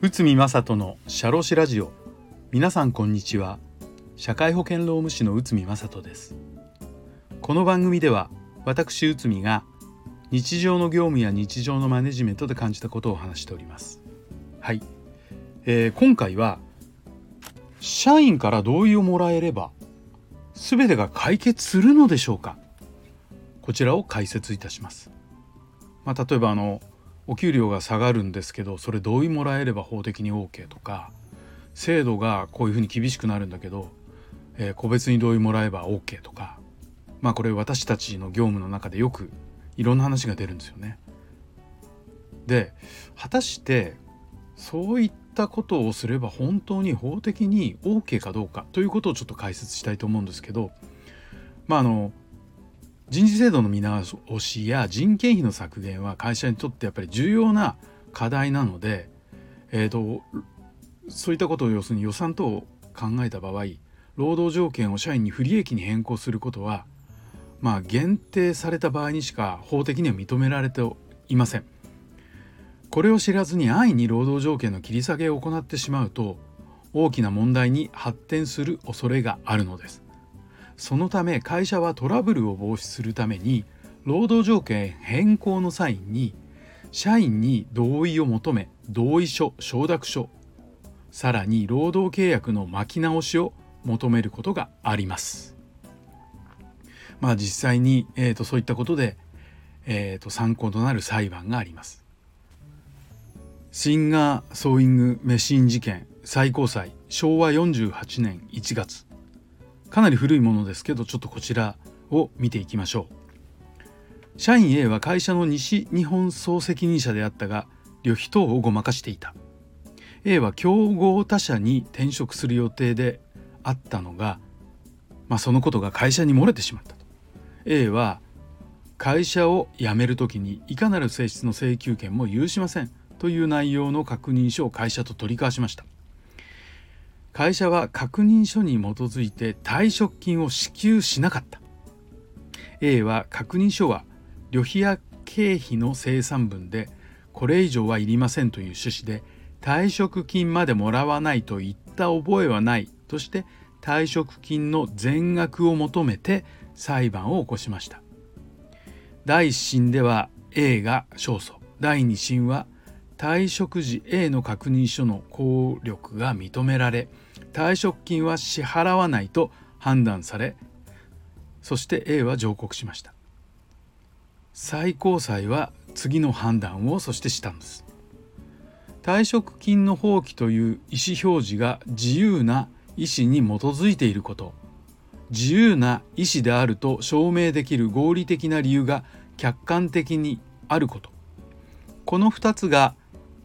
内海正人のシャロシラジオ。皆さんこんにちは。社会保険労務士の内海正人です。この番組では私内海が日常の業務や日常のマネジメントで感じたことを話しております。はい、えー、今回は社員から同意をもらえれば全てが解決するのでしょうか？こちらを解説いたします。まあ、例えばあのお給料が下がるんですけどそれ同意もらえれば法的に OK とか制度がこういうふうに厳しくなるんだけど、えー、個別に同意もらえば OK とかまあこれ私たちの業務の中でよくいろんな話が出るんですよね。で果たしてそういったことをすれば本当に法的に OK かどうかということをちょっと解説したいと思うんですけどまああの人事制度の見直しや人件費の削減は会社にとってやっぱり重要な課題なので、えーと、そういったことを要するに予算等を考えた場合労働条件を社員に不利益に変更することはまあ限定された場合にしか法的には認められていません。これを知らずに安易に労働条件の切り下げを行ってしまうと大きな問題に発展する恐れがあるのですそのため会社はトラブルを防止するために労働条件変更の際に社員に同意を求め同意書承諾書さらに労働契約の巻き直しを求めることがあります。まあ実際に、えーと、そういったことで、えーと参考となる裁判があります。シンガーソーイングメシン事件最高裁昭和48年1月。かなり古いものですけどちょっとこちらを見ていきましょう。社員 A は会社の西日本総責任者であったが旅費等をごまかしていた。A は競合他社に転職する予定であったのが、まあ、そのことが会社に漏れてしまったと。A は会社を辞める時にいかなる性質の請求権も有しませんという内容の確認書を会社と取り交わしました。会社は確認書に基づいて退職金を支給しなかった。A は確認書は旅費や経費の生産分でこれ以上はいりませんという趣旨で退職金までもらわないといった覚えはないとして退職金の全額を求めて裁判を起こしました。第1審では A が勝訴。第2審は退職時 A の確認書の効力が認められ退職金は支払わないと判断されそして A は上告しました。最高裁は次の判断をそしてしたんです。退職金の放棄という意思表示が自由な意思に基づいていること。自由な意思であると証明できる合理的な理由が客観的にあること。この2つが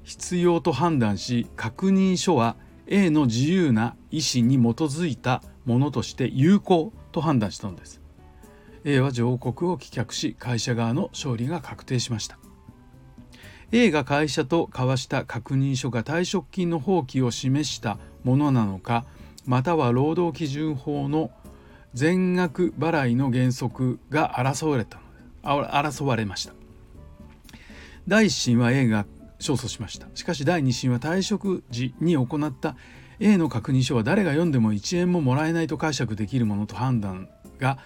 必要と判断し確認書は A の自由な意思に基づいたものとして有効と判断したのです。A は上告を棄却し会社側の勝利が確定しました。A が会社と交わした確認書が退職金の放棄を示したものなのかまたは労働基準法の全額払いの原則が争われた争われました。第一審は A が勝訴しました。しかし第2審は退職時に行った。A の確認書は誰が読んでも1円ももらえないと解釈できるものと判断が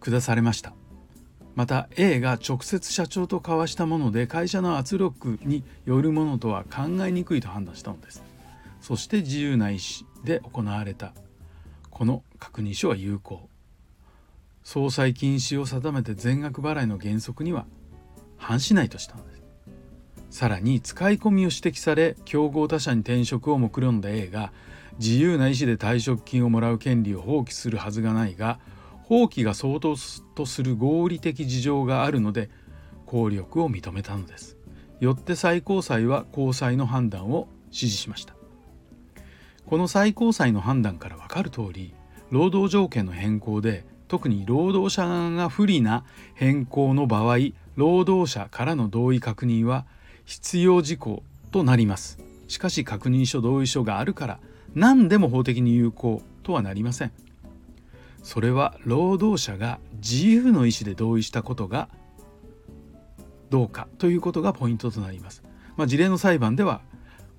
下されました。また A が直接社長と交わしたもので会社の圧力によるものとは考えにくいと判断したのです。そして自由な意思で行われた。この確認書は有効。総裁禁止を定めて全額払いの原則には反しないとしたのです。さらに使い込みを指摘され競合他社に転職を目論んだ A が自由な意思で退職金をもらう権利を放棄するはずがないが放棄が相当とする合理的事情があるので効力を認めたのです。よって最高裁は高裁の判断を支持しました。この最高裁の判断から分かる通り労働条件の変更で特に労働者側が不利な変更の場合労働者からの同意確認は必要事項となりますしかし確認書同意書があるから何でも法的に有効とはなりませんそれは労働者が自由の意思で同意したことがどうかということがポイントとなります。まあ、事例の裁判では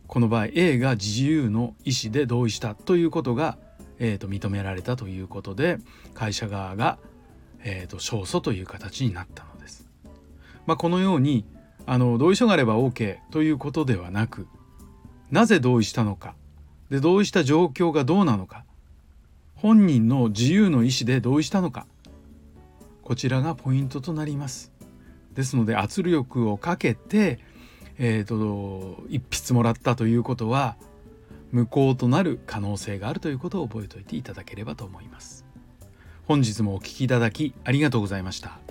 この場合 A が自由の意思で同意したということが、えー、と認められたということで会社側が、えー、と勝訴という形になったのです。まあ、このようにあの同意書があれば OK ということではなくなぜ同意したのかで同意した状況がどうなのか本人の自由の意思で同意したのかこちらがポイントとなります。ですので圧力をかけて、えーと、一筆もらったということは無効となる可能性があるということを覚えておいていただければと思います。本日もお聴きいただきありがとうございました。